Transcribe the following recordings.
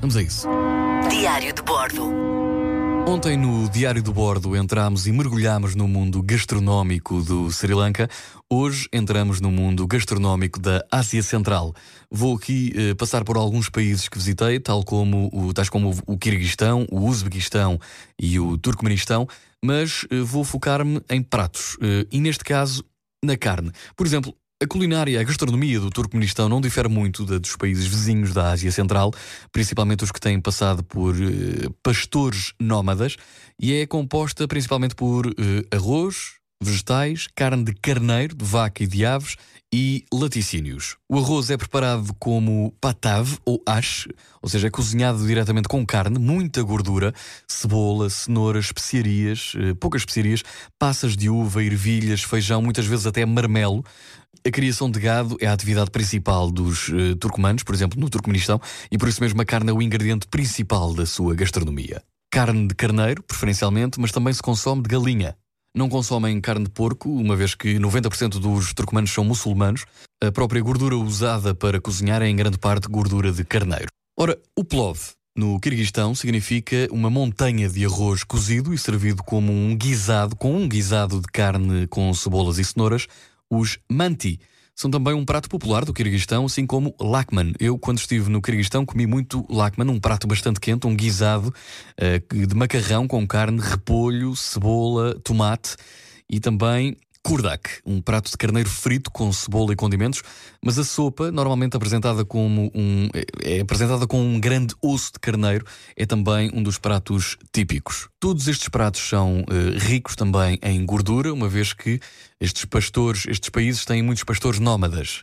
Vamos a isso. Diário de Bordo. Ontem no Diário do Bordo entramos e mergulhamos no mundo gastronómico do Sri Lanka. Hoje entramos no mundo gastronómico da Ásia Central. Vou aqui eh, passar por alguns países que visitei, tal como o, tais como o Quirguistão, o Uzbequistão e o Turcomenistão, mas eh, vou focar-me em pratos eh, e neste caso na carne. Por exemplo, a culinária, a gastronomia do Turcomenistão não difere muito da dos países vizinhos da Ásia Central, principalmente os que têm passado por eh, pastores nómadas, e é composta principalmente por eh, arroz, vegetais, carne de carneiro, de vaca e de aves e laticínios. O arroz é preparado como patav ou ash, ou seja, é cozinhado diretamente com carne, muita gordura, cebola, cenouras, especiarias, eh, poucas especiarias, passas de uva, ervilhas, feijão, muitas vezes até marmelo. A criação de gado é a atividade principal dos uh, turcomanos, por exemplo, no Turcomenistão, e por isso mesmo a carne é o ingrediente principal da sua gastronomia. Carne de carneiro, preferencialmente, mas também se consome de galinha. Não consomem carne de porco, uma vez que 90% dos turcomanos são muçulmanos. A própria gordura usada para cozinhar é em grande parte gordura de carneiro. Ora, o plov no Quirguistão significa uma montanha de arroz cozido e servido como um guisado, com um guisado de carne com cebolas e cenouras, os manti. São também um prato popular do Quirguistão, assim como lakman. Eu, quando estive no Quirguistão, comi muito lakman, um prato bastante quente, um guisado uh, de macarrão com carne, repolho, cebola, tomate e também Kurdak, um prato de carneiro frito com cebola e condimentos, mas a sopa, normalmente apresentada como um é apresentada com um grande osso de carneiro, é também um dos pratos típicos. Todos estes pratos são uh, ricos também em gordura, uma vez que estes pastores, estes países têm muitos pastores nómadas.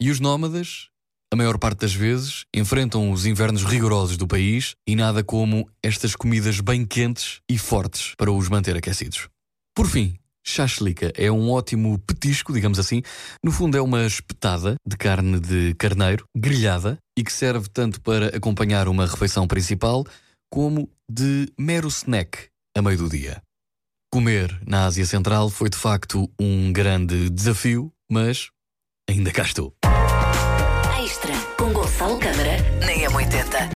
E os nómadas, a maior parte das vezes, enfrentam os invernos rigorosos do país e nada como estas comidas bem quentes e fortes para os manter aquecidos. Por fim, Chachlica é um ótimo petisco, digamos assim. No fundo, é uma espetada de carne de carneiro, grelhada, e que serve tanto para acompanhar uma refeição principal, como de mero snack a meio do dia. Comer na Ásia Central foi de facto um grande desafio, mas ainda cá estou. Extra com Gonçalo Câmara na M80.